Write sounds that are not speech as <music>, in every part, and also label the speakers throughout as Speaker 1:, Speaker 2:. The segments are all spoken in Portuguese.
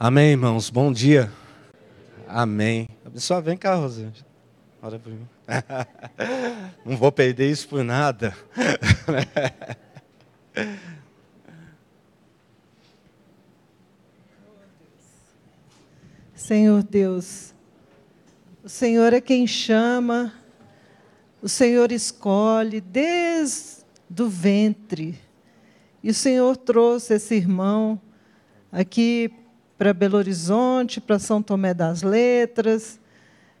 Speaker 1: Amém, irmãos. Bom dia. Amém. Pessoal, vem cá, Rosângela. Olha para mim. <laughs> Não vou perder isso por nada. <laughs>
Speaker 2: Senhor Deus, o Senhor é quem chama, o Senhor escolhe desde o ventre. E o Senhor trouxe esse irmão aqui para Belo Horizonte, para São Tomé das Letras,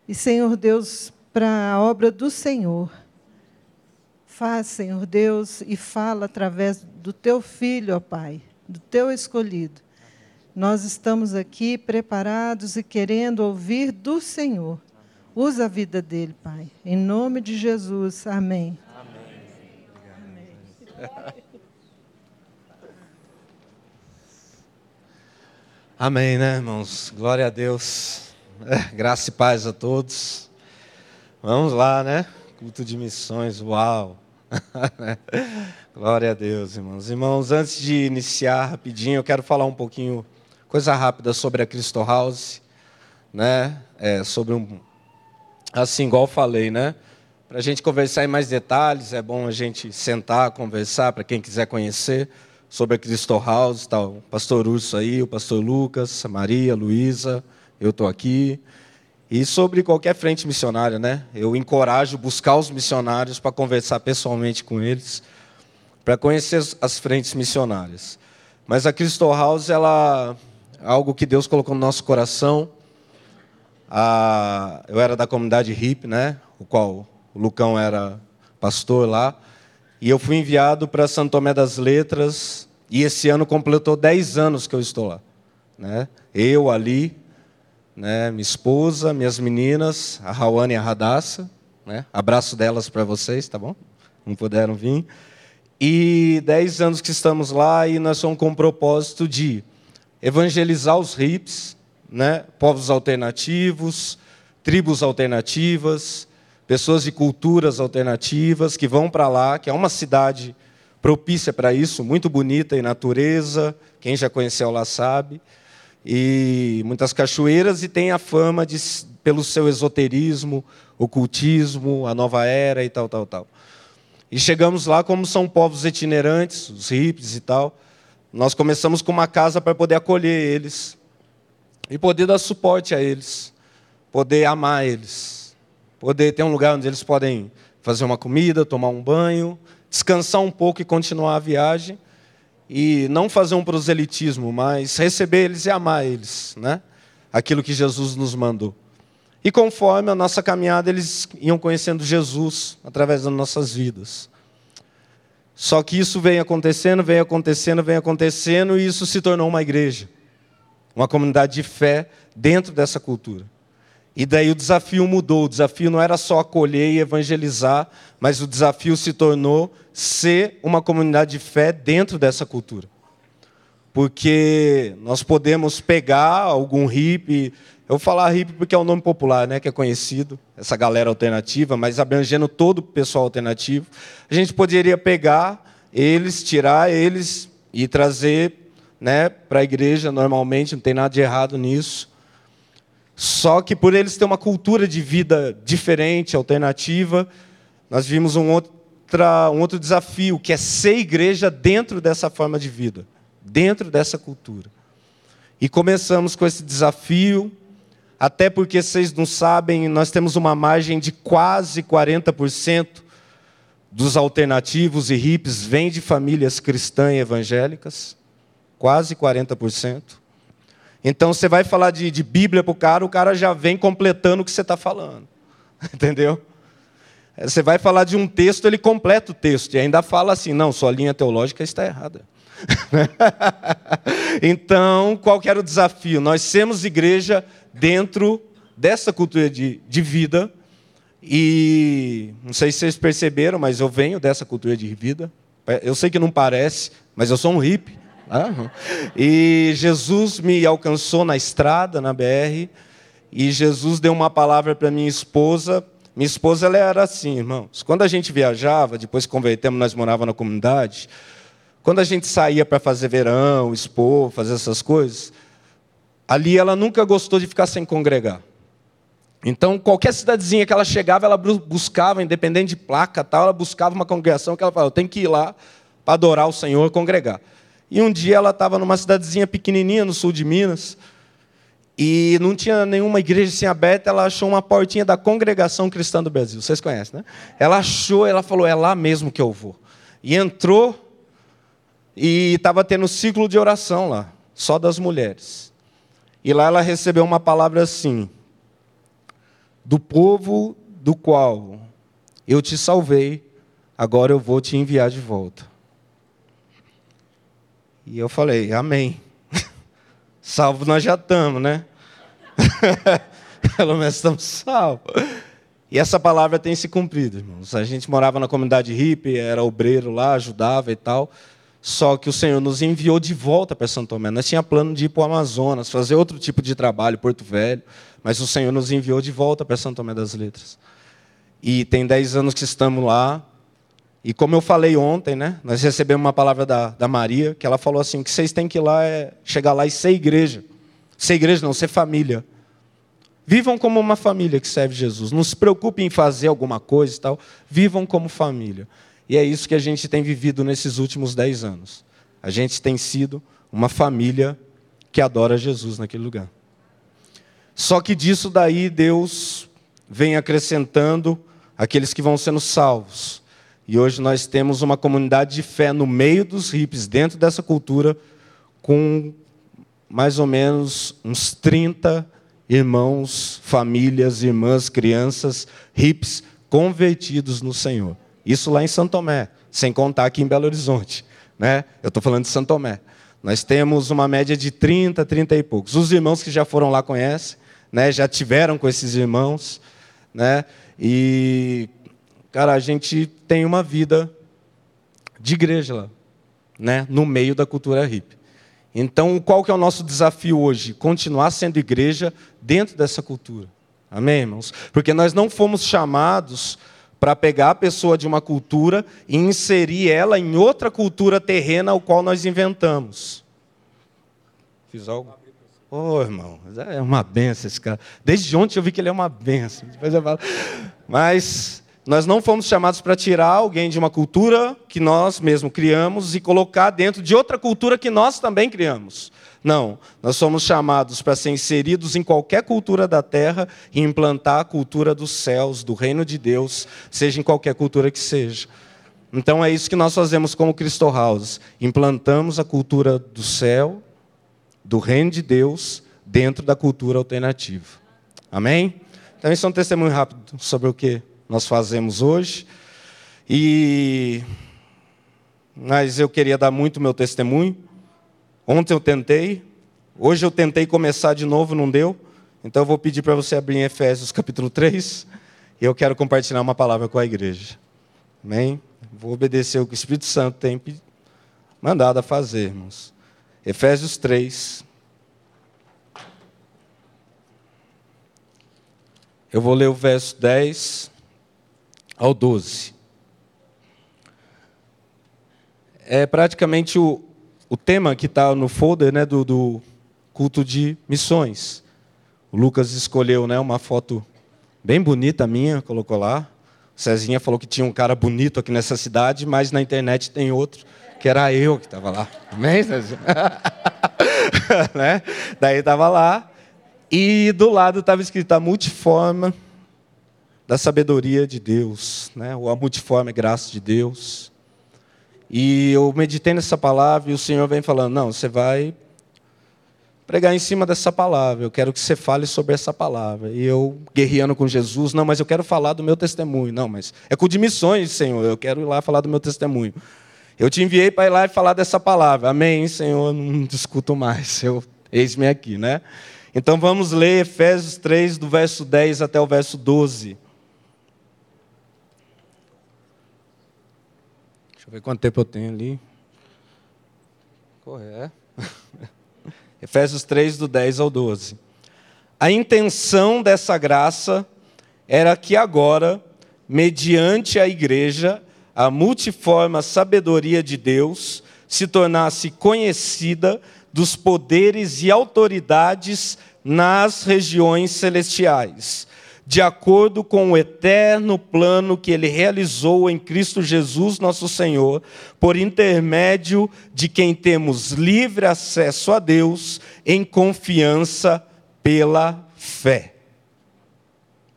Speaker 2: e Senhor Deus, para a obra do Senhor. Faz, Senhor Deus, e fala através do teu filho, ó Pai, do teu escolhido. Nós estamos aqui preparados e querendo ouvir do Senhor. Usa a vida dele, Pai. Em nome de Jesus. Amém. Amém.
Speaker 1: Amém. <laughs> <laughs> Amém, né, irmãos? Glória a Deus. É, graça e paz a todos. Vamos lá, né? Culto de missões, uau. <laughs> Glória a Deus, irmãos. Irmãos, antes de iniciar rapidinho, eu quero falar um pouquinho, coisa rápida sobre a Cristo House, né? É, sobre um. Assim, igual falei, né? Para a gente conversar em mais detalhes, é bom a gente sentar, conversar, para quem quiser conhecer sobre a Cristo House, tá o pastor Urso aí, o pastor Lucas, a Maria, a Luísa, eu estou aqui. E sobre qualquer frente missionária, né? Eu encorajo buscar os missionários para conversar pessoalmente com eles, para conhecer as frentes missionárias. Mas a Cristo House, ela é algo que Deus colocou no nosso coração. Ah, eu era da comunidade HIP, né? O qual o Lucão era pastor lá. E eu fui enviado para Santo Tomé das Letras, e esse ano completou 10 anos que eu estou lá. Né? Eu ali, né? minha esposa, minhas meninas, a Rawane e a Radassa. Né? Abraço delas para vocês, tá bom? Não puderam vir. E 10 anos que estamos lá e nós somos com o propósito de evangelizar os hips, né? povos alternativos, tribos alternativas, pessoas de culturas alternativas que vão para lá, que é uma cidade propícia para isso, muito bonita em natureza, quem já conheceu lá sabe, e muitas cachoeiras e tem a fama de pelo seu esoterismo, ocultismo, a nova era e tal, tal, tal. E chegamos lá como são povos itinerantes, os hippies e tal. Nós começamos com uma casa para poder acolher eles e poder dar suporte a eles, poder amar eles poder ter um lugar onde eles podem fazer uma comida, tomar um banho, descansar um pouco e continuar a viagem. E não fazer um proselitismo, mas receber eles e amar eles, né? Aquilo que Jesus nos mandou. E conforme a nossa caminhada, eles iam conhecendo Jesus através das nossas vidas. Só que isso vem acontecendo, vem acontecendo, vem acontecendo, e isso se tornou uma igreja. Uma comunidade de fé dentro dessa cultura. E daí o desafio mudou. O desafio não era só acolher e evangelizar, mas o desafio se tornou ser uma comunidade de fé dentro dessa cultura. Porque nós podemos pegar algum hippie, eu vou falar hippie porque é o um nome popular, né, que é conhecido, essa galera alternativa, mas abrangendo todo o pessoal alternativo. A gente poderia pegar eles, tirar eles e trazer né, para a igreja normalmente, não tem nada de errado nisso só que por eles terem uma cultura de vida diferente, alternativa, nós vimos um, um outro desafio, que é ser igreja dentro dessa forma de vida, dentro dessa cultura. E começamos com esse desafio, até porque vocês não sabem, nós temos uma margem de quase 40% dos alternativos e hips vêm de famílias cristãs e evangélicas, quase 40%. Então você vai falar de, de Bíblia para o cara, o cara já vem completando o que você está falando. <laughs> Entendeu? Você vai falar de um texto, ele completa o texto e ainda fala assim: não, sua linha teológica está errada. <laughs> então, qual era o desafio? Nós somos igreja dentro dessa cultura de, de vida. E não sei se vocês perceberam, mas eu venho dessa cultura de vida. Eu sei que não parece, mas eu sou um hippie. E Jesus me alcançou na estrada, na BR, e Jesus deu uma palavra para minha esposa. Minha esposa ela era assim, irmãos. Quando a gente viajava, depois que convertemos, nós morávamos na comunidade. Quando a gente saía para fazer verão, expor, fazer essas coisas, ali ela nunca gostou de ficar sem congregar. Então, qualquer cidadezinha que ela chegava, ela buscava, independente de placa, tal, ela buscava uma congregação que ela falava, eu tenho que ir lá para adorar o Senhor e congregar. E um dia ela estava numa cidadezinha pequenininha no sul de Minas, e não tinha nenhuma igreja assim aberta, ela achou uma portinha da Congregação Cristã do Brasil. Vocês conhecem, né? Ela achou, ela falou, é lá mesmo que eu vou. E entrou, e estava tendo ciclo de oração lá, só das mulheres. E lá ela recebeu uma palavra assim: do povo do qual eu te salvei, agora eu vou te enviar de volta. E eu falei, amém. <laughs> Salvo nós já estamos, né? <laughs> Pelo menos estamos salvos. E essa palavra tem se cumprido, irmãos. A gente morava na comunidade hippie, era obreiro lá, ajudava e tal. Só que o Senhor nos enviou de volta para Santo Tomé. Nós tínhamos plano de ir para o Amazonas, fazer outro tipo de trabalho, Porto Velho. Mas o Senhor nos enviou de volta para Santo Tomé das Letras. E tem dez anos que estamos lá. E como eu falei ontem, né, nós recebemos uma palavra da, da Maria, que ela falou assim, que vocês têm que ir lá, é, chegar lá e ser igreja. Ser igreja não, ser família. Vivam como uma família que serve Jesus. Não se preocupem em fazer alguma coisa e tal. Vivam como família. E é isso que a gente tem vivido nesses últimos dez anos. A gente tem sido uma família que adora Jesus naquele lugar. Só que disso daí Deus vem acrescentando aqueles que vão sendo salvos. E hoje nós temos uma comunidade de fé no meio dos hippies, dentro dessa cultura, com mais ou menos uns 30 irmãos, famílias, irmãs, crianças, hippies convertidos no Senhor. Isso lá em São Tomé, sem contar aqui em Belo Horizonte. Né? Eu estou falando de São Tomé. Nós temos uma média de 30, 30 e poucos. Os irmãos que já foram lá conhecem né, já tiveram com esses irmãos, né? E cara, a gente tem uma vida de igreja lá, né, no meio da cultura hippie. Então, qual que é o nosso desafio hoje? Continuar sendo igreja dentro dessa cultura. Amém, irmãos? Porque nós não fomos chamados para pegar a pessoa de uma cultura e inserir ela em outra cultura terrena ao qual nós inventamos. Fiz algo? Ô, oh, irmão, é uma benção esse cara. Desde ontem eu vi que ele é uma benção. Mas nós não fomos chamados para tirar alguém de uma cultura que nós mesmos criamos e colocar dentro de outra cultura que nós também criamos. Não, nós somos chamados para ser inseridos em qualquer cultura da terra e implantar a cultura dos céus, do reino de Deus, seja em qualquer cultura que seja. Então é isso que nós fazemos como Cristo House. Implantamos a cultura do céu do reino de Deus dentro da cultura alternativa. Amém? Então, isso é um testemunho rápido sobre o que nós fazemos hoje. E mas eu queria dar muito meu testemunho. Ontem eu tentei, hoje eu tentei começar de novo, não deu. Então eu vou pedir para você abrir em Efésios capítulo 3, e eu quero compartilhar uma palavra com a igreja. Amém? Vou obedecer o que o Espírito Santo tem mandado a fazer, irmãos. Efésios 3. Eu vou ler o verso 10 ao 12. É praticamente o, o tema que está no folder né, do, do, culto de missões. O Lucas escolheu né, uma foto bem bonita minha, colocou lá. O Cezinha falou que tinha um cara bonito aqui nessa cidade, mas na internet tem outro que era eu que estava lá. Amém? <laughs> né? Daí estava lá, e do lado estava escrito a multiforma da sabedoria de Deus, né? ou a multiforme graça de Deus. E eu meditei nessa palavra e o Senhor vem falando: não, você vai pregar em cima dessa palavra, eu quero que você fale sobre essa palavra. E eu, guerreando com Jesus, não, mas eu quero falar do meu testemunho. Não, mas é com de missões, Senhor, eu quero ir lá falar do meu testemunho. Eu te enviei para ir lá e falar dessa palavra. Amém, Senhor, não discuto mais. Eu, eis-me aqui, né? Então vamos ler Efésios 3, do verso 10 até o verso 12. Deixa eu ver quanto tempo eu tenho ali. Correto. <laughs> Efésios 3, do 10 ao 12. A intenção dessa graça era que agora, mediante a igreja, a multiforme sabedoria de Deus se tornasse conhecida dos poderes e autoridades nas regiões celestiais, de acordo com o eterno plano que ele realizou em Cristo Jesus, nosso Senhor, por intermédio de quem temos livre acesso a Deus em confiança pela fé.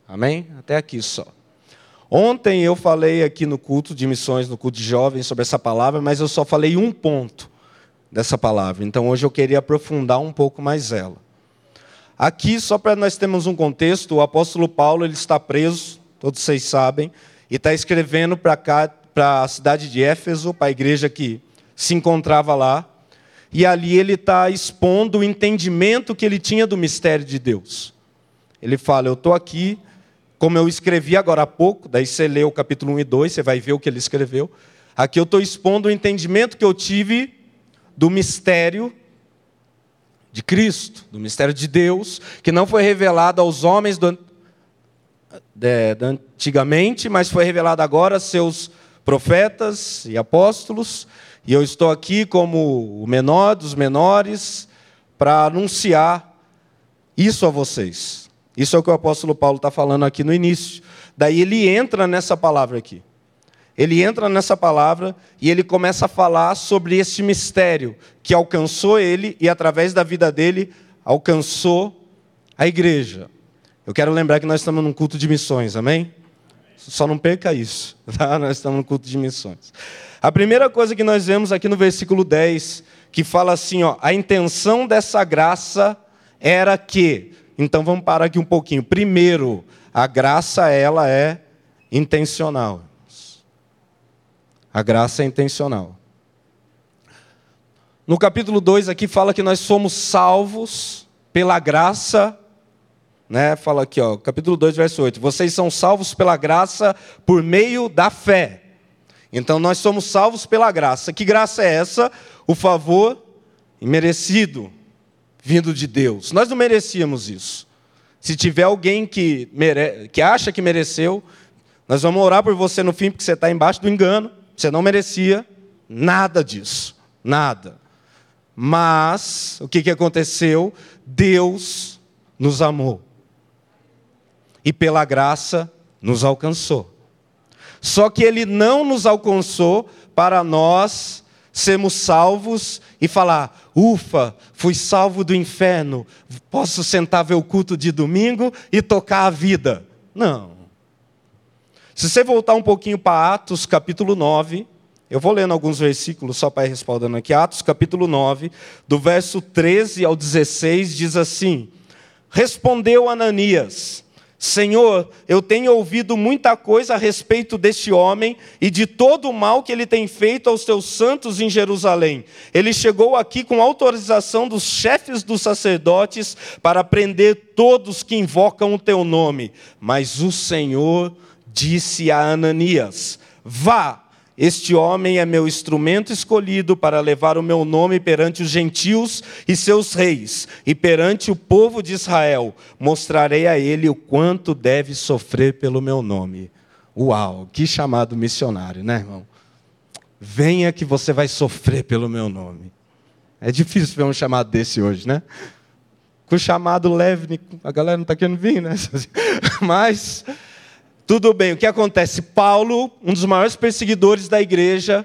Speaker 1: Amém? Até aqui só. Ontem eu falei aqui no culto de missões, no culto de jovens, sobre essa palavra, mas eu só falei um ponto dessa palavra. Então hoje eu queria aprofundar um pouco mais ela. Aqui, só para nós termos um contexto, o apóstolo Paulo ele está preso, todos vocês sabem, e está escrevendo para a cidade de Éfeso, para a igreja que se encontrava lá, e ali ele está expondo o entendimento que ele tinha do mistério de Deus. Ele fala: Eu estou aqui, como eu escrevi agora há pouco, daí você lê o capítulo 1 e 2, você vai ver o que ele escreveu. Aqui eu estou expondo o entendimento que eu tive do mistério de Cristo, do mistério de Deus, que não foi revelado aos homens do, de, de antigamente, mas foi revelado agora a seus profetas e apóstolos. E eu estou aqui como o menor dos menores para anunciar isso a vocês. Isso é o que o apóstolo Paulo está falando aqui no início. Daí ele entra nessa palavra aqui. Ele entra nessa palavra e ele começa a falar sobre esse mistério que alcançou ele e, através da vida dele, alcançou a igreja. Eu quero lembrar que nós estamos num culto de missões, amém? Só não perca isso, <laughs> tá? Nós estamos no culto de missões. A primeira coisa que nós vemos aqui no versículo 10, que fala assim, ó, a intenção dessa graça era que. Então vamos parar aqui um pouquinho. Primeiro, a graça ela é intencional. A graça é intencional. No capítulo 2 aqui fala que nós somos salvos pela graça, né? Fala aqui, ó, capítulo 2, verso 8. Vocês são salvos pela graça por meio da fé. Então nós somos salvos pela graça. Que graça é essa? O favor imerecido vindo de Deus. Nós não merecíamos isso. Se tiver alguém que, mere... que acha que mereceu, nós vamos orar por você no fim, porque você está embaixo do engano. Você não merecia nada disso, nada. Mas o que, que aconteceu? Deus nos amou e pela graça nos alcançou. Só que Ele não nos alcançou para nós sermos salvos e falar: ufa, fui salvo do inferno, posso sentar ver o culto de domingo e tocar a vida. Não. Se você voltar um pouquinho para Atos capítulo 9, eu vou lendo alguns versículos só para ir respondendo aqui. Atos capítulo 9, do verso 13 ao 16, diz assim: Respondeu Ananias: Senhor, eu tenho ouvido muita coisa a respeito deste homem e de todo o mal que ele tem feito aos teus santos em Jerusalém. Ele chegou aqui com autorização dos chefes dos sacerdotes para prender todos que invocam o teu nome. Mas o Senhor disse a Ananias: Vá, este homem é meu instrumento escolhido para levar o meu nome perante os gentios e seus reis, e perante o povo de Israel. Mostrarei a ele o quanto deve sofrer pelo meu nome. Uau, que chamado missionário, né, irmão? Venha que você vai sofrer pelo meu nome. É difícil ver um chamado desse hoje, né? Com o chamado leve, a galera não está querendo vir, né? <laughs> Mas tudo bem, o que acontece? Paulo, um dos maiores perseguidores da igreja,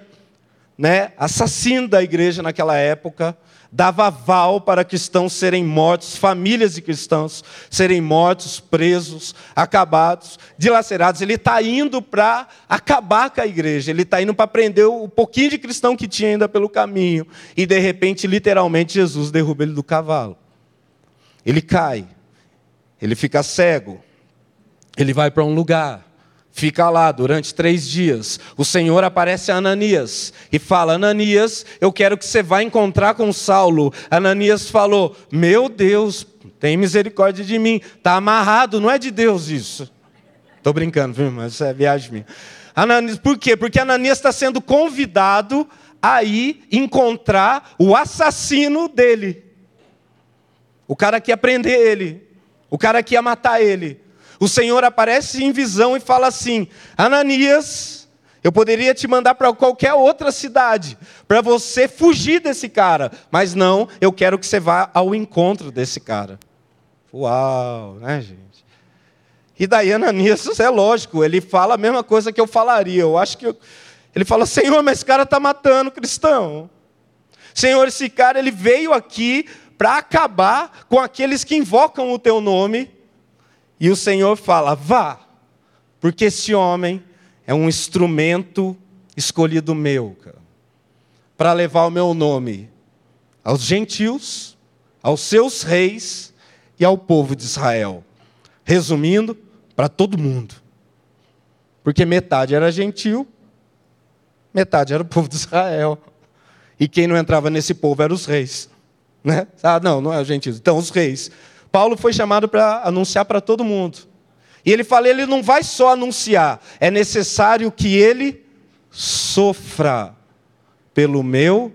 Speaker 1: né, assassino da igreja naquela época, dava aval para cristãos serem mortos, famílias de cristãos serem mortos, presos, acabados, dilacerados. Ele está indo para acabar com a igreja, ele está indo para prender o pouquinho de cristão que tinha ainda pelo caminho. E de repente, literalmente, Jesus derruba ele do cavalo. Ele cai, ele fica cego, ele vai para um lugar, fica lá durante três dias. O Senhor aparece a Ananias e fala: Ananias, eu quero que você vá encontrar com Saulo. Ananias falou: Meu Deus, tem misericórdia de mim. Está amarrado, não é de Deus isso. Estou brincando, viu? Mas é viagem minha. Ananias, por quê? Porque Ananias está sendo convidado a ir encontrar o assassino dele. O cara que ia prender ele. O cara que ia matar ele o Senhor aparece em visão e fala assim: Ananias, Eu poderia te mandar para qualquer outra cidade, para você fugir desse cara. Mas não, eu quero que você vá ao encontro desse cara. Uau, né, gente? E daí Ananias, é lógico, ele fala a mesma coisa que eu falaria. Eu acho que eu... ele fala: Senhor, mas esse cara está matando cristão. Senhor, esse cara ele veio aqui para acabar com aqueles que invocam o teu nome. E o Senhor fala: vá, porque esse homem é um instrumento escolhido meu, para levar o meu nome aos gentios, aos seus reis e ao povo de Israel. Resumindo, para todo mundo. Porque metade era gentil, metade era o povo de Israel. E quem não entrava nesse povo eram os reis. Né? Ah, não, não é os gentios. Então, os reis. Paulo foi chamado para anunciar para todo mundo. E ele fala: ele não vai só anunciar, é necessário que ele sofra pelo meu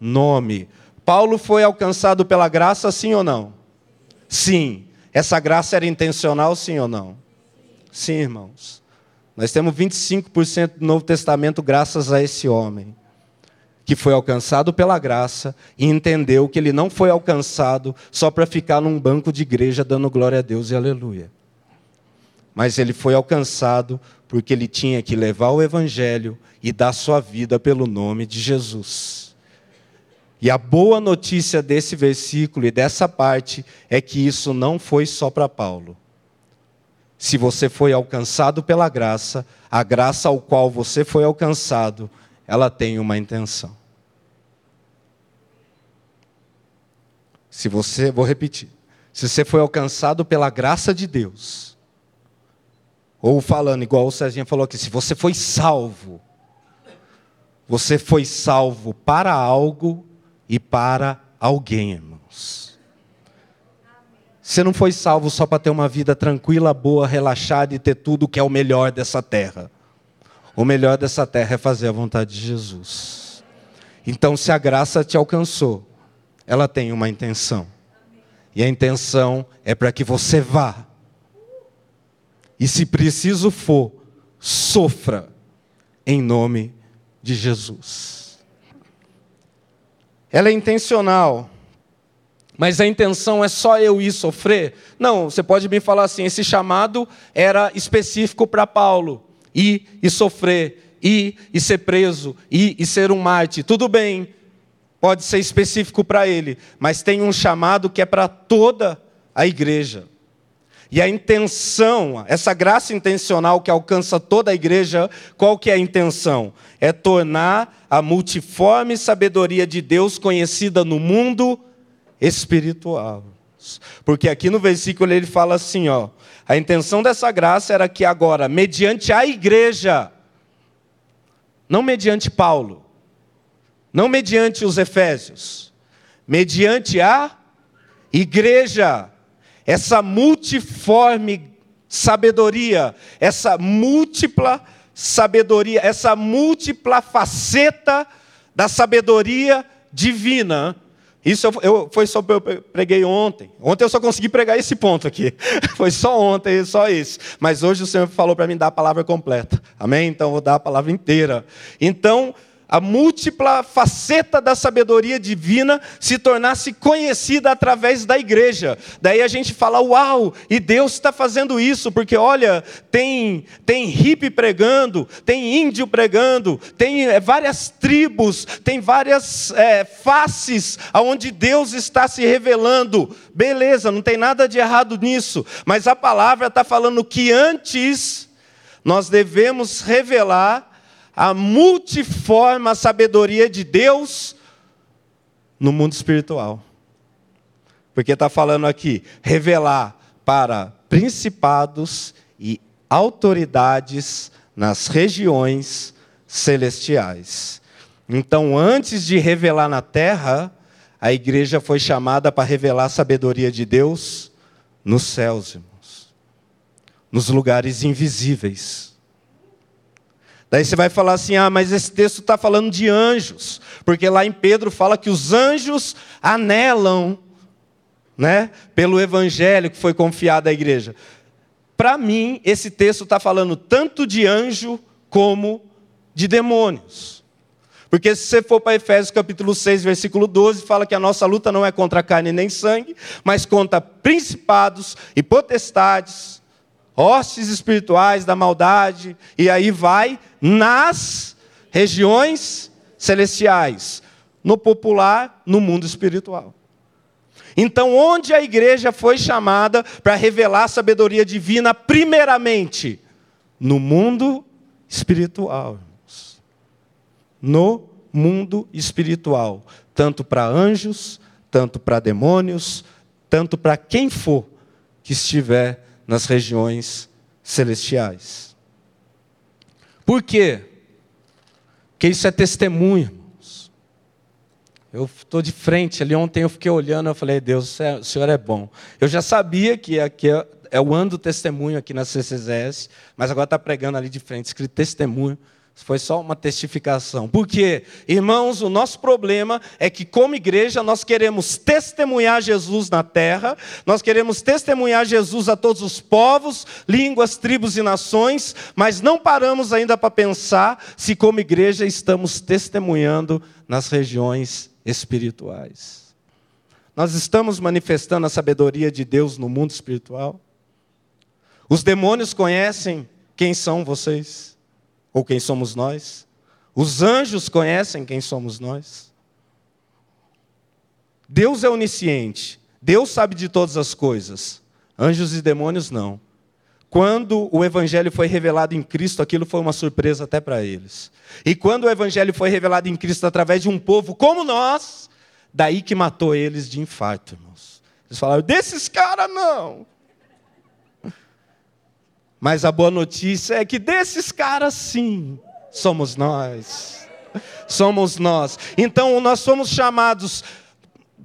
Speaker 1: nome. Paulo foi alcançado pela graça, sim ou não? Sim. Essa graça era intencional, sim ou não? Sim, irmãos. Nós temos 25% do Novo Testamento graças a esse homem, que foi alcançado pela graça e entendeu que ele não foi alcançado só para ficar num banco de igreja dando glória a Deus e aleluia. Mas ele foi alcançado porque ele tinha que levar o evangelho e dar sua vida pelo nome de Jesus. E a boa notícia desse versículo e dessa parte é que isso não foi só para Paulo se você foi alcançado pela graça, a graça ao qual você foi alcançado, ela tem uma intenção. Se você, vou repetir, se você foi alcançado pela graça de Deus, ou falando igual o Cezinha falou aqui, se você foi salvo, você foi salvo para algo e para alguém, irmãos. Você não foi salvo só para ter uma vida tranquila, boa, relaxada e ter tudo que é o melhor dessa terra. O melhor dessa terra é fazer a vontade de Jesus. Então, se a graça te alcançou, ela tem uma intenção. E a intenção é para que você vá. E se preciso for, sofra em nome de Jesus. Ela é intencional. Mas a intenção é só eu ir sofrer? Não, você pode me falar assim: esse chamado era específico para Paulo. Ir e sofrer, ir e ser preso, ir e ser um Marte. Tudo bem, pode ser específico para ele, mas tem um chamado que é para toda a igreja. E a intenção, essa graça intencional que alcança toda a igreja, qual que é a intenção? É tornar a multiforme sabedoria de Deus conhecida no mundo espiritual. Porque aqui no versículo ele fala assim, ó, a intenção dessa graça era que agora, mediante a igreja, não mediante Paulo, não mediante os efésios, mediante a igreja, essa multiforme sabedoria, essa múltipla sabedoria, essa múltipla faceta da sabedoria divina, isso eu, eu, foi só eu preguei ontem. Ontem eu só consegui pregar esse ponto aqui. <laughs> Foi só ontem, só isso. Mas hoje o Senhor falou para mim dar a palavra completa. Amém? Então eu vou dar a palavra inteira. Então, a múltipla faceta da sabedoria divina se tornasse conhecida através da igreja. Daí a gente fala, uau, e Deus está fazendo isso, porque olha, tem, tem hippie pregando, tem índio pregando, tem é, várias tribos, tem várias é, faces aonde Deus está se revelando. Beleza, não tem nada de errado nisso, mas a palavra está falando que antes nós devemos revelar a multiforme sabedoria de Deus no mundo espiritual. Porque está falando aqui, revelar para principados e autoridades nas regiões celestiais. Então, antes de revelar na terra, a igreja foi chamada para revelar a sabedoria de Deus nos céus, irmãos, nos lugares invisíveis. Daí você vai falar assim: ah, mas esse texto está falando de anjos, porque lá em Pedro fala que os anjos anelam né, pelo evangelho que foi confiado à igreja. Para mim, esse texto está falando tanto de anjo como de demônios. Porque se você for para Efésios capítulo 6, versículo 12, fala que a nossa luta não é contra carne nem sangue, mas contra principados e potestades, hostes espirituais da maldade, e aí vai nas regiões celestiais, no popular, no mundo espiritual. Então, onde a igreja foi chamada para revelar a sabedoria divina, primeiramente, no mundo espiritual, irmãos. No mundo espiritual, tanto para anjos, tanto para demônios, tanto para quem for que estiver nas regiões celestiais. Por quê? Porque isso é testemunho, irmãos. Eu estou de frente ali, ontem eu fiquei olhando, eu falei, Deus, o Senhor é bom. Eu já sabia que aqui é, é o ano do testemunho aqui na CCZS, mas agora está pregando ali de frente, escrito testemunho. Foi só uma testificação. Porque, irmãos, o nosso problema é que, como igreja, nós queremos testemunhar Jesus na terra, nós queremos testemunhar Jesus a todos os povos, línguas, tribos e nações, mas não paramos ainda para pensar se, como igreja, estamos testemunhando nas regiões espirituais. Nós estamos manifestando a sabedoria de Deus no mundo espiritual? Os demônios conhecem quem são vocês? Ou quem somos nós. Os anjos conhecem quem somos nós. Deus é onisciente. Deus sabe de todas as coisas. Anjos e demônios não. Quando o evangelho foi revelado em Cristo, aquilo foi uma surpresa até para eles. E quando o evangelho foi revelado em Cristo através de um povo como nós, daí que matou eles de infarto, irmãos. Eles falaram: desses caras não. Mas a boa notícia é que desses caras, sim, somos nós. Somos nós. Então, nós somos chamados.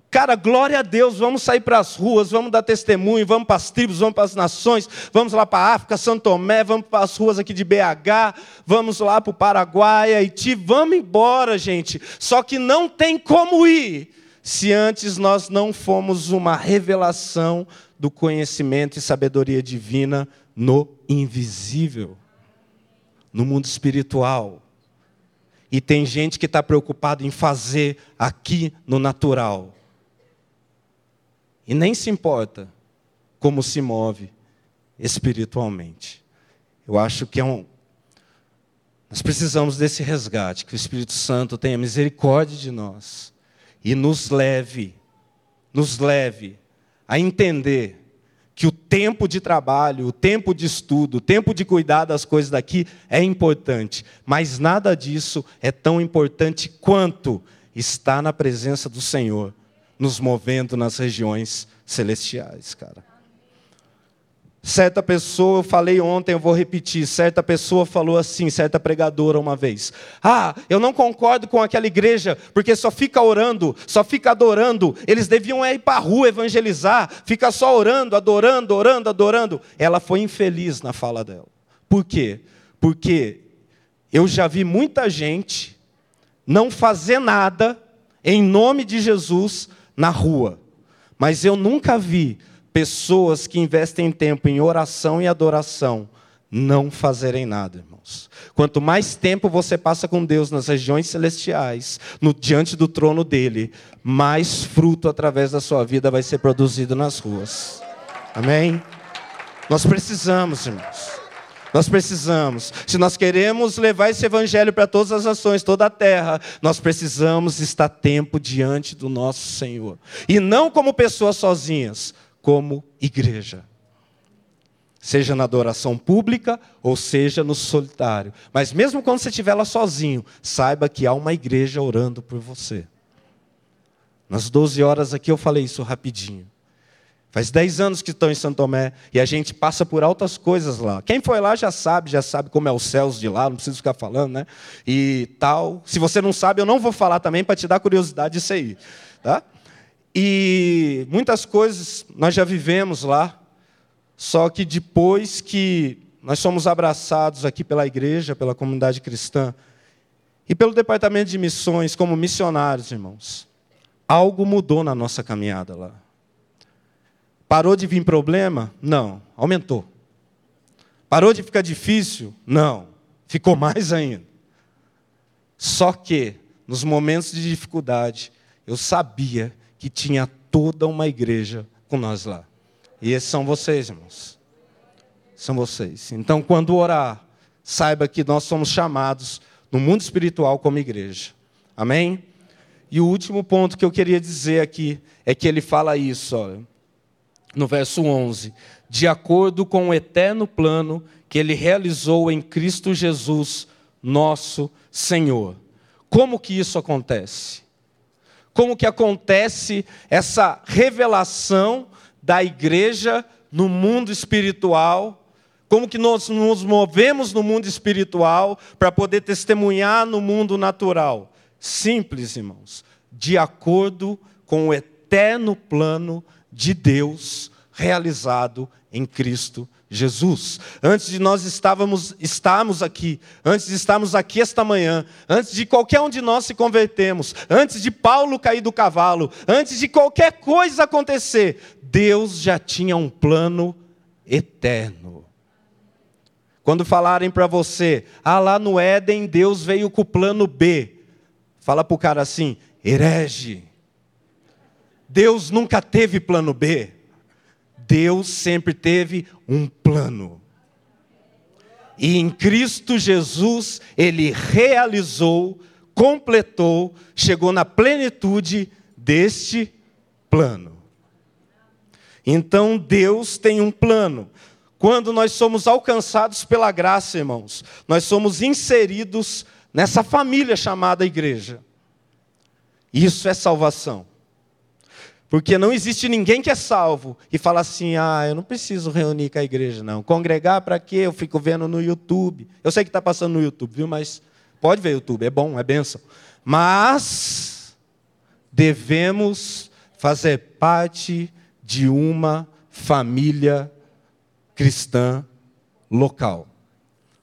Speaker 1: Cara, glória a Deus, vamos sair para as ruas, vamos dar testemunho, vamos para as tribos, vamos para as nações, vamos lá para a África, São Tomé, vamos para as ruas aqui de BH, vamos lá para o Paraguai, Haiti, vamos embora, gente. Só que não tem como ir se antes nós não fomos uma revelação do conhecimento e sabedoria divina no invisível, no mundo espiritual. E tem gente que está preocupado em fazer aqui no natural. E nem se importa como se move espiritualmente. Eu acho que é um. Nós precisamos desse resgate, que o Espírito Santo tenha misericórdia de nós e nos leve, nos leve a entender que o tempo de trabalho, o tempo de estudo, o tempo de cuidar das coisas daqui é importante, mas nada disso é tão importante quanto estar na presença do Senhor, nos movendo nas regiões celestiais, cara. Certa pessoa, eu falei ontem, eu vou repetir. Certa pessoa falou assim, certa pregadora uma vez: Ah, eu não concordo com aquela igreja, porque só fica orando, só fica adorando. Eles deviam ir para a rua evangelizar, fica só orando, adorando, orando, adorando. Ela foi infeliz na fala dela. Por quê? Porque eu já vi muita gente não fazer nada em nome de Jesus na rua, mas eu nunca vi pessoas que investem tempo em oração e adoração não fazerem nada, irmãos. Quanto mais tempo você passa com Deus nas regiões celestiais, no diante do trono dele, mais fruto através da sua vida vai ser produzido nas ruas. Amém? Nós precisamos, irmãos. Nós precisamos. Se nós queremos levar esse evangelho para todas as nações, toda a terra, nós precisamos estar tempo diante do nosso Senhor. E não como pessoas sozinhas, como igreja. Seja na adoração pública ou seja no solitário. Mas mesmo quando você estiver lá sozinho, saiba que há uma igreja orando por você. Nas 12 horas aqui eu falei isso rapidinho. Faz 10 anos que estou em Santo Tomé e a gente passa por altas coisas lá. Quem foi lá já sabe, já sabe como é os céus de lá, não preciso ficar falando, né? E tal. Se você não sabe, eu não vou falar também para te dar curiosidade disso aí, tá? E muitas coisas nós já vivemos lá, só que depois que nós somos abraçados aqui pela igreja, pela comunidade cristã e pelo departamento de missões como missionários, irmãos, algo mudou na nossa caminhada lá. Parou de vir problema? Não, aumentou. Parou de ficar difícil? Não, ficou mais ainda. Só que, nos momentos de dificuldade, eu sabia que tinha toda uma igreja com nós lá. E esses são vocês, irmãos. São vocês. Então, quando orar, saiba que nós somos chamados no mundo espiritual como igreja. Amém? E o último ponto que eu queria dizer aqui é que ele fala isso, olha, no verso 11: de acordo com o eterno plano que ele realizou em Cristo Jesus, nosso Senhor. Como que isso acontece? Como que acontece essa revelação da igreja no mundo espiritual? Como que nós nos movemos no mundo espiritual para poder testemunhar no mundo natural? Simples, irmãos, de acordo com o eterno plano de Deus realizado em Cristo Jesus. Antes de nós estávamos, estarmos aqui, antes de estarmos aqui esta manhã, antes de qualquer um de nós se convertermos, antes de Paulo cair do cavalo, antes de qualquer coisa acontecer, Deus já tinha um plano eterno. Quando falarem para você, ah, lá no Éden Deus veio com o plano B, Fala para o cara assim: herege. Deus nunca teve plano B. Deus sempre teve um plano. E em Cristo Jesus, ele realizou, completou, chegou na plenitude deste plano. Então Deus tem um plano. Quando nós somos alcançados pela graça, irmãos, nós somos inseridos nessa família chamada igreja. Isso é salvação. Porque não existe ninguém que é salvo e fala assim: ah, eu não preciso reunir com a igreja, não. Congregar para quê? Eu fico vendo no YouTube. Eu sei que está passando no YouTube, viu? Mas pode ver YouTube, é bom, é benção. Mas devemos fazer parte de uma família cristã local.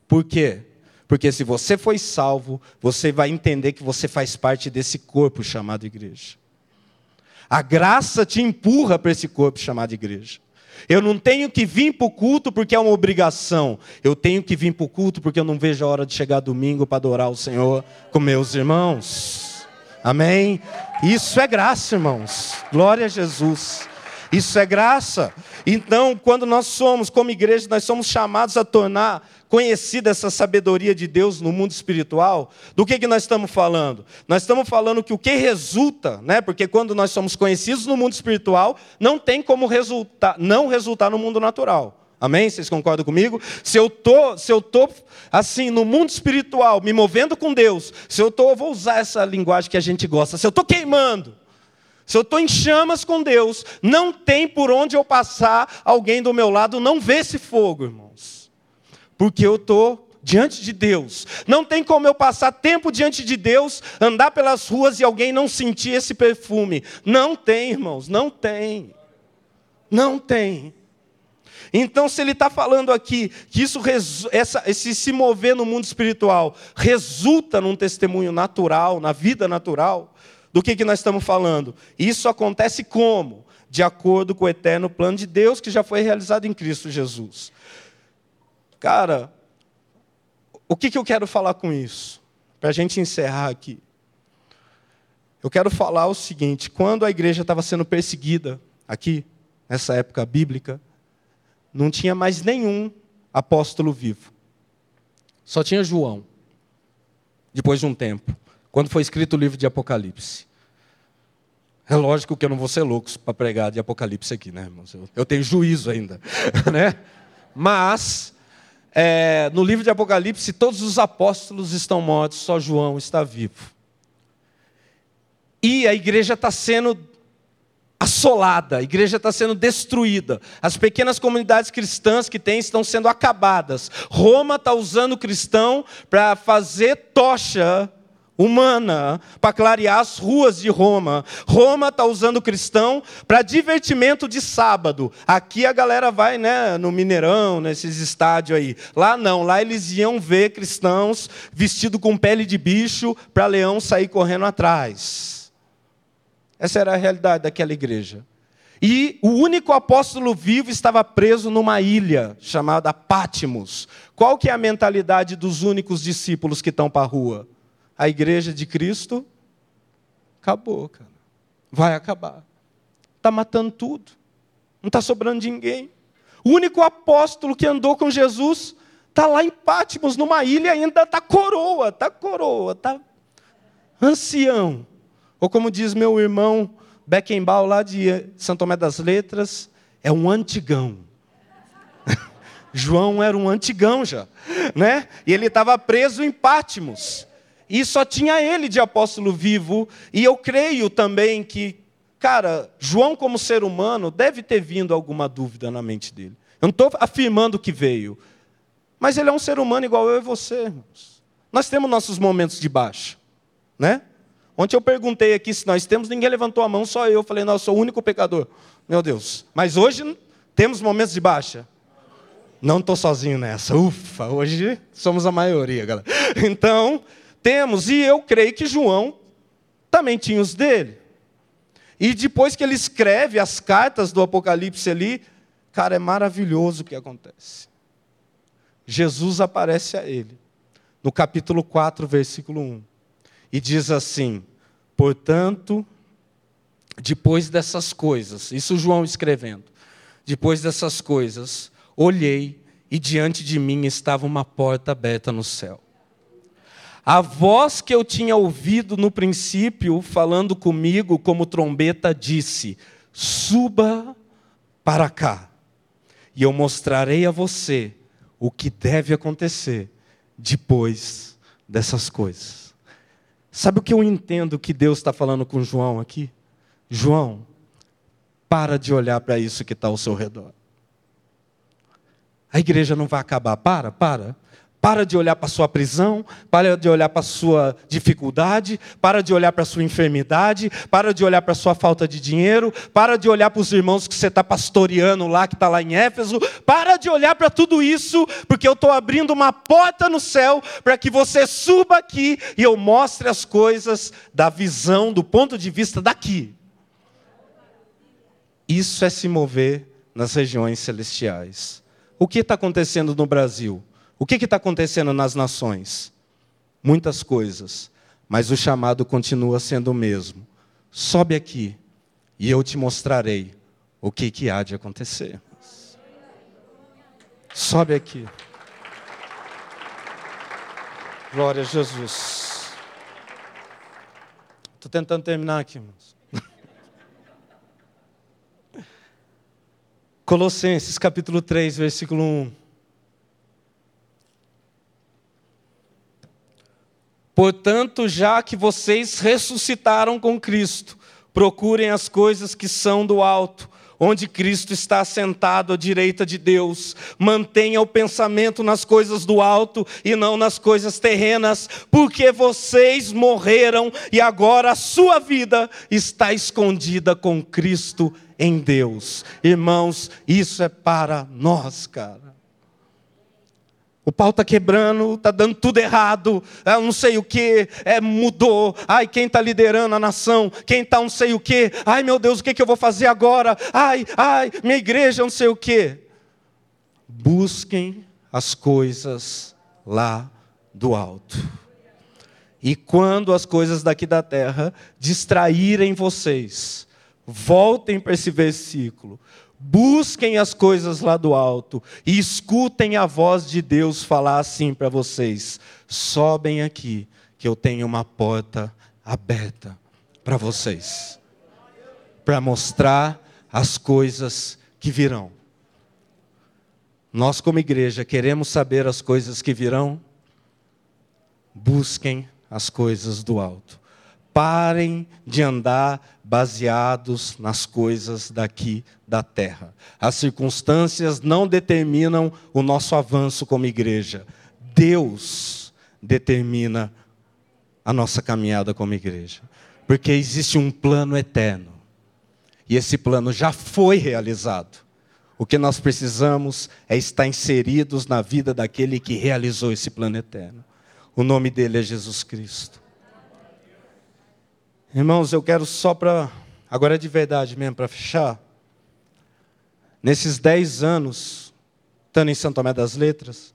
Speaker 1: Por quê? Porque se você foi salvo, você vai entender que você faz parte desse corpo chamado igreja. A graça te empurra para esse corpo chamado igreja. Eu não tenho que vir para o culto porque é uma obrigação. Eu tenho que vir para o culto porque eu não vejo a hora de chegar domingo para adorar o Senhor com meus irmãos. Amém? Isso é graça, irmãos. Glória a Jesus. Isso é graça. Então, quando nós somos, como igreja, nós somos chamados a tornar conhecida essa sabedoria de Deus no mundo espiritual, do que, que nós estamos falando? Nós estamos falando que o que resulta, né? porque quando nós somos conhecidos no mundo espiritual, não tem como resultar, não resultar no mundo natural. Amém? Vocês concordam comigo? Se eu tô, se eu tô assim no mundo espiritual, me movendo com Deus, se eu tô, eu vou usar essa linguagem que a gente gosta. Se eu tô queimando, se eu estou em chamas com Deus, não tem por onde eu passar alguém do meu lado não vê esse fogo, irmãos porque eu estou diante de Deus. Não tem como eu passar tempo diante de Deus, andar pelas ruas e alguém não sentir esse perfume. Não tem, irmãos, não tem. Não tem. Então, se ele está falando aqui que isso, essa, esse se mover no mundo espiritual resulta num testemunho natural, na vida natural, do que, que nós estamos falando? Isso acontece como? De acordo com o eterno plano de Deus que já foi realizado em Cristo Jesus. Cara, o que, que eu quero falar com isso? Para a gente encerrar aqui. Eu quero falar o seguinte: quando a igreja estava sendo perseguida, aqui, nessa época bíblica, não tinha mais nenhum apóstolo vivo. Só tinha João. Depois de um tempo, quando foi escrito o livro de Apocalipse. É lógico que eu não vou ser louco para pregar de Apocalipse aqui, né, irmãos? Eu tenho juízo ainda, <laughs> né? Mas é, no livro de Apocalipse, todos os apóstolos estão mortos, só João está vivo. E a igreja está sendo assolada, a igreja está sendo destruída. As pequenas comunidades cristãs que tem estão sendo acabadas. Roma está usando o cristão para fazer tocha humana para clarear as ruas de Roma. Roma está usando cristão para divertimento de sábado. Aqui a galera vai né, no Mineirão, nesses estádios aí. Lá não, lá eles iam ver cristãos vestidos com pele de bicho para leão sair correndo atrás. Essa era a realidade daquela igreja. E o único apóstolo vivo estava preso numa ilha chamada Pátimos. Qual que é a mentalidade dos únicos discípulos que estão para a rua? A igreja de Cristo acabou, cara. Vai acabar. Está matando tudo. Não está sobrando de ninguém. O único apóstolo que andou com Jesus está lá em Pátimos, numa ilha, ainda está coroa, está coroa, está ancião. Ou como diz meu irmão Beckenbauer, lá de Santo Tomé das Letras, é um antigão. <laughs> João era um antigão já, né? E ele estava preso em Pátimos. E só tinha ele de apóstolo vivo. E eu creio também que Cara, João, como ser humano, deve ter vindo alguma dúvida na mente dele. Eu não estou afirmando que veio. Mas ele é um ser humano igual eu e você, irmãos. Nós temos nossos momentos de baixa. Né? Ontem eu perguntei aqui se nós temos, ninguém levantou a mão, só eu. Falei, não, eu sou o único pecador. Meu Deus. Mas hoje temos momentos de baixa. Não estou sozinho nessa. Ufa, hoje somos a maioria, galera. <laughs> Então, temos, e eu creio que João também tinha os dele. E depois que ele escreve as cartas do Apocalipse ali, cara, é maravilhoso o que acontece. Jesus aparece a ele, no capítulo 4, versículo 1, e diz assim: Portanto, depois dessas coisas, isso João escrevendo, depois dessas coisas, olhei e diante de mim estava uma porta aberta no céu. A voz que eu tinha ouvido no princípio, falando comigo como trombeta, disse: Suba para cá, e eu mostrarei a você o que deve acontecer depois dessas coisas. Sabe o que eu entendo que Deus está falando com João aqui? João, para de olhar para isso que está ao seu redor. A igreja não vai acabar. Para, para. Para de olhar para a sua prisão, para de olhar para a sua dificuldade, para de olhar para a sua enfermidade, para de olhar para a sua falta de dinheiro, para de olhar para os irmãos que você está pastoreando lá, que está lá em Éfeso, para de olhar para tudo isso, porque eu estou abrindo uma porta no céu para que você suba aqui e eu mostre as coisas da visão, do ponto de vista daqui. Isso é se mover nas regiões celestiais. O que está acontecendo no Brasil? O que está acontecendo nas nações? Muitas coisas, mas o chamado continua sendo o mesmo. Sobe aqui e eu te mostrarei o que, que há de acontecer. Sobe aqui. Glória a Jesus. Estou tentando terminar aqui, irmãos. <laughs> Colossenses capítulo 3, versículo 1. Portanto, já que vocês ressuscitaram com Cristo, procurem as coisas que são do alto, onde Cristo está sentado à direita de Deus. Mantenha o pensamento nas coisas do alto e não nas coisas terrenas, porque vocês morreram e agora a sua vida está escondida com Cristo em Deus. Irmãos, isso é para nós, cara. O pau está quebrando, está dando tudo errado, é, não sei o que, é, mudou. Ai, quem está liderando a nação? Quem está não sei o que? Ai, meu Deus, o que, que eu vou fazer agora? Ai, ai, minha igreja, não sei o que. Busquem as coisas lá do alto. E quando as coisas daqui da terra distraírem vocês, voltem para esse versículo. Busquem as coisas lá do alto e escutem a voz de Deus falar assim para vocês: sobem aqui, que eu tenho uma porta aberta para vocês, para mostrar as coisas que virão. Nós, como igreja, queremos saber as coisas que virão. Busquem as coisas do alto. Parem de andar baseados nas coisas daqui da terra. As circunstâncias não determinam o nosso avanço como igreja. Deus determina a nossa caminhada como igreja. Porque existe um plano eterno. E esse plano já foi realizado. O que nós precisamos é estar inseridos na vida daquele que realizou esse plano eterno. O nome dele é Jesus Cristo. Irmãos, eu quero só para. Agora é de verdade mesmo, para fechar. Nesses dez anos, estando em São Tomé das Letras,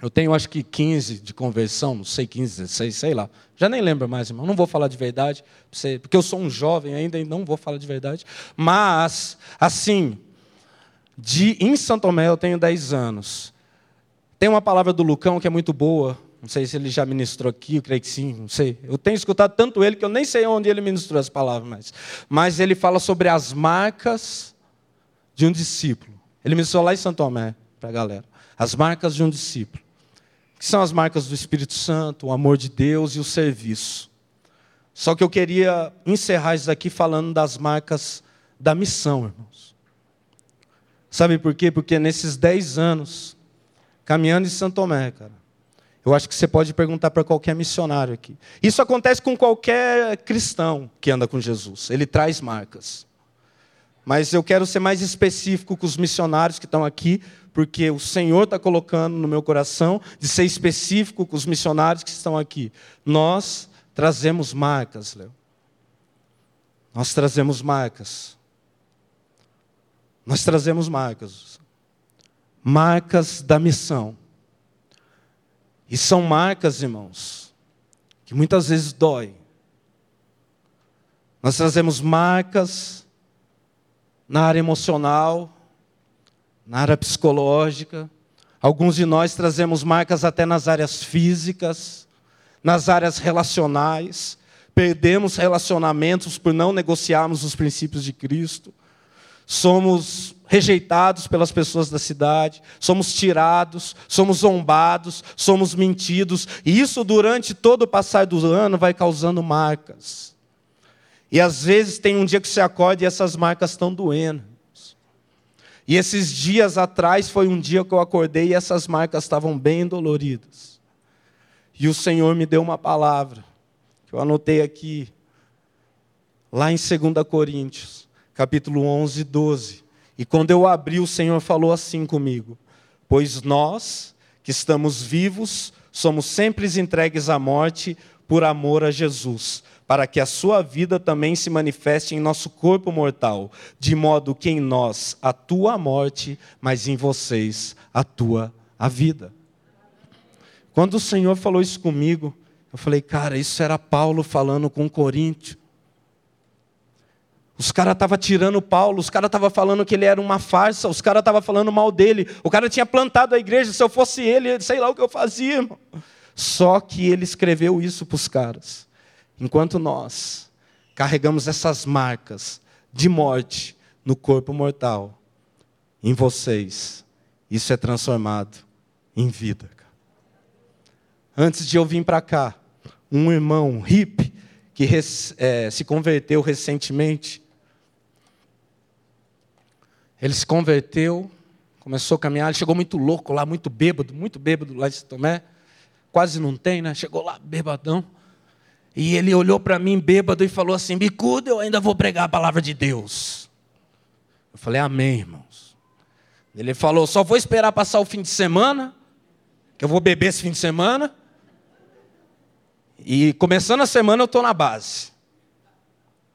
Speaker 1: Eu tenho acho que 15 de conversão, não sei, 15, 16, sei lá. Já nem lembro mais, irmão. Não vou falar de verdade, porque eu sou um jovem ainda e não vou falar de verdade. Mas, assim, de, em Santo Tomé eu tenho 10 anos. Tem uma palavra do Lucão que é muito boa. Não sei se ele já ministrou aqui, eu creio que sim, não sei. Eu tenho escutado tanto ele que eu nem sei onde ele ministrou as palavras mais. Mas ele fala sobre as marcas de um discípulo. Ele ministrou lá em Santo Tomé para a galera. As marcas de um discípulo que são as marcas do Espírito Santo, o amor de Deus e o serviço. Só que eu queria encerrar isso aqui falando das marcas da missão, irmãos. Sabe por quê? Porque nesses dez anos, caminhando em Santo Tomé, cara, eu acho que você pode perguntar para qualquer missionário aqui. Isso acontece com qualquer cristão que anda com Jesus. Ele traz marcas. Mas eu quero ser mais específico com os missionários que estão aqui, porque o Senhor está colocando no meu coração de ser específico com os missionários que estão aqui. Nós trazemos marcas, Léo. Nós trazemos marcas. Nós trazemos marcas. Marcas da missão. E são marcas, irmãos, que muitas vezes dói. Nós trazemos marcas na área emocional, na área psicológica. Alguns de nós trazemos marcas até nas áreas físicas, nas áreas relacionais. Perdemos relacionamentos por não negociarmos os princípios de Cristo. Somos rejeitados pelas pessoas da cidade, somos tirados, somos zombados, somos mentidos, e isso durante todo o passar do ano vai causando marcas. E às vezes tem um dia que você acorda e essas marcas estão doendo. E esses dias atrás foi um dia que eu acordei e essas marcas estavam bem doloridas. E o Senhor me deu uma palavra, que eu anotei aqui, lá em 2 Coríntios, capítulo 11, 12. E quando eu abri, o Senhor falou assim comigo: Pois nós, que estamos vivos, somos sempre entregues à morte por amor a Jesus para que a sua vida também se manifeste em nosso corpo mortal, de modo que em nós atua a morte, mas em vocês atua a vida. Quando o Senhor falou isso comigo, eu falei, cara, isso era Paulo falando com Coríntio. Os caras estavam tirando Paulo, os caras estavam falando que ele era uma farsa, os caras estavam falando mal dele. O cara tinha plantado a igreja, se eu fosse ele, sei lá o que eu fazia, irmão. Só que ele escreveu isso para os caras. Enquanto nós carregamos essas marcas de morte no corpo mortal, em vocês, isso é transformado em vida. Antes de eu vir para cá, um irmão hippie que é, se converteu recentemente, ele se converteu, começou a caminhar, ele chegou muito louco lá, muito bêbado, muito bêbado lá de Tomé, quase não tem, né? Chegou lá bêbadão. E ele olhou para mim bêbado e falou assim: Bicudo, eu ainda vou pregar a palavra de Deus. Eu falei: Amém, irmãos. Ele falou: Só vou esperar passar o fim de semana, que eu vou beber esse fim de semana. E começando a semana eu estou na base.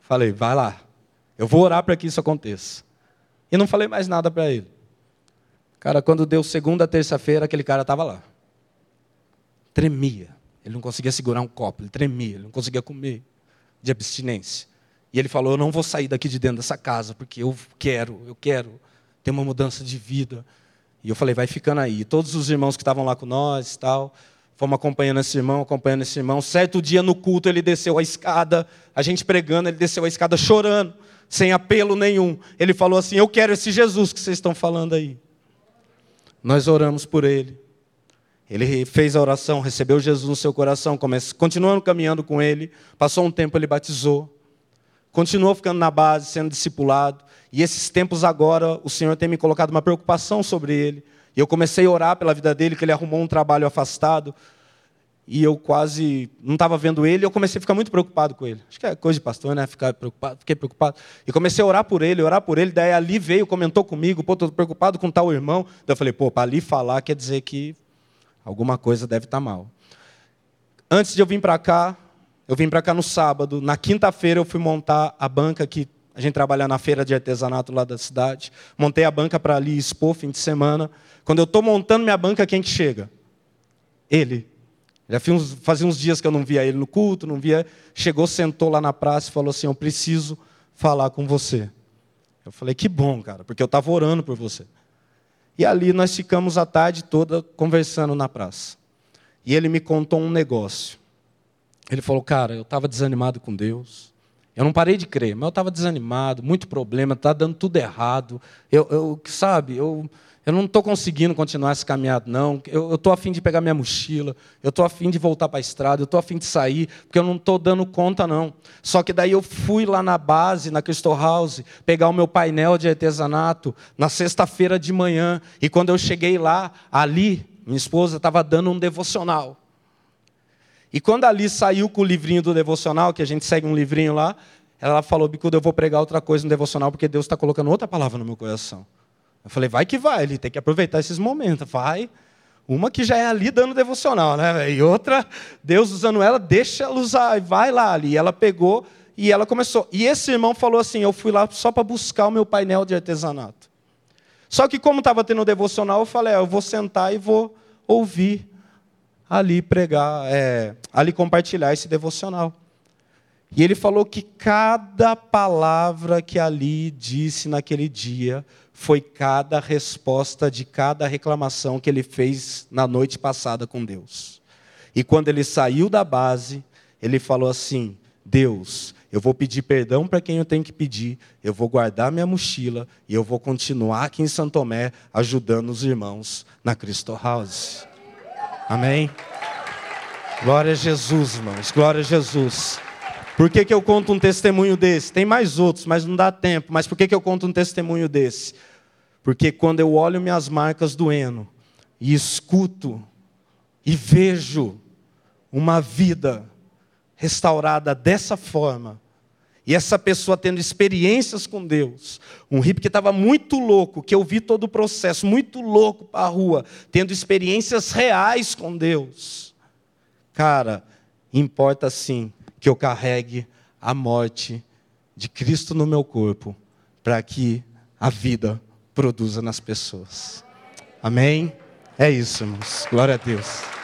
Speaker 1: Falei: Vai lá, eu vou orar para que isso aconteça. E não falei mais nada para ele. Cara, quando deu segunda, terça-feira, aquele cara estava lá. Tremia. Ele não conseguia segurar um copo, ele tremia, ele não conseguia comer, de abstinência. E ele falou: Eu não vou sair daqui de dentro dessa casa, porque eu quero, eu quero ter uma mudança de vida. E eu falei: Vai ficando aí. E todos os irmãos que estavam lá com nós tal, fomos acompanhando esse irmão, acompanhando esse irmão. Certo dia no culto ele desceu a escada, a gente pregando, ele desceu a escada chorando, sem apelo nenhum. Ele falou assim: Eu quero esse Jesus que vocês estão falando aí. Nós oramos por ele. Ele fez a oração, recebeu Jesus no seu coração, continuando caminhando com ele. Passou um tempo, ele batizou. Continuou ficando na base, sendo discipulado. E esses tempos agora, o Senhor tem me colocado uma preocupação sobre ele. E eu comecei a orar pela vida dele, que ele arrumou um trabalho afastado. E eu quase não estava vendo ele, eu comecei a ficar muito preocupado com ele. Acho que é coisa de pastor, né? Ficar preocupado, fiquei preocupado. E comecei a orar por ele, orar por ele. Daí ali veio, comentou comigo, pô, estou preocupado com tal irmão. Daí eu falei, pô, para ali falar quer dizer que Alguma coisa deve estar tá mal. Antes de eu vir para cá, eu vim para cá no sábado. Na quinta-feira eu fui montar a banca que a gente trabalha na feira de artesanato lá da cidade. Montei a banca para ali expor fim de semana. Quando eu estou montando minha banca, quem que chega? Ele. Já fazia uns dias que eu não via ele no culto, não via. Chegou, sentou lá na praça e falou assim: Eu preciso falar com você. Eu falei: Que bom, cara, porque eu estava orando por você. E ali nós ficamos a tarde toda conversando na praça. E ele me contou um negócio. Ele falou: Cara, eu estava desanimado com Deus. Eu não parei de crer, mas eu estava desanimado, muito problema, está dando tudo errado. Eu, eu sabe, eu eu não estou conseguindo continuar esse caminhado, não. Eu estou afim de pegar minha mochila, eu estou afim de voltar para a estrada, eu estou afim de sair, porque eu não estou dando conta, não. Só que daí eu fui lá na base, na Crystal House, pegar o meu painel de artesanato na sexta-feira de manhã. E quando eu cheguei lá, ali, minha esposa estava dando um devocional. E quando ali saiu com o livrinho do devocional, que a gente segue um livrinho lá, ela falou: Bicudo, eu vou pregar outra coisa no devocional, porque Deus está colocando outra palavra no meu coração. Eu falei, vai que vai, ele tem que aproveitar esses momentos. Vai. Uma que já é ali dando devocional, né? E outra, Deus usando ela, deixa ela usar, vai lá ali. E ela pegou e ela começou. E esse irmão falou assim: eu fui lá só para buscar o meu painel de artesanato. Só que, como estava tendo devocional, eu falei: é, eu vou sentar e vou ouvir ali pregar, é, ali compartilhar esse devocional. E ele falou que cada palavra que ali disse naquele dia foi cada resposta de cada reclamação que ele fez na noite passada com Deus. E quando ele saiu da base, ele falou assim: Deus, eu vou pedir perdão para quem eu tenho que pedir, eu vou guardar minha mochila e eu vou continuar aqui em Santo Tomé ajudando os irmãos na Cristo House. Amém? Glória a Jesus, irmãos, glória a Jesus. Por que, que eu conto um testemunho desse? Tem mais outros, mas não dá tempo. Mas por que, que eu conto um testemunho desse? Porque quando eu olho minhas marcas doendo e escuto e vejo uma vida restaurada dessa forma, e essa pessoa tendo experiências com Deus, um hippie que estava muito louco, que eu vi todo o processo, muito louco para a rua, tendo experiências reais com Deus. Cara, importa sim que eu carregue a morte de Cristo no meu corpo, para que a vida produza nas pessoas. Amém? É isso, irmãos. Glória a Deus.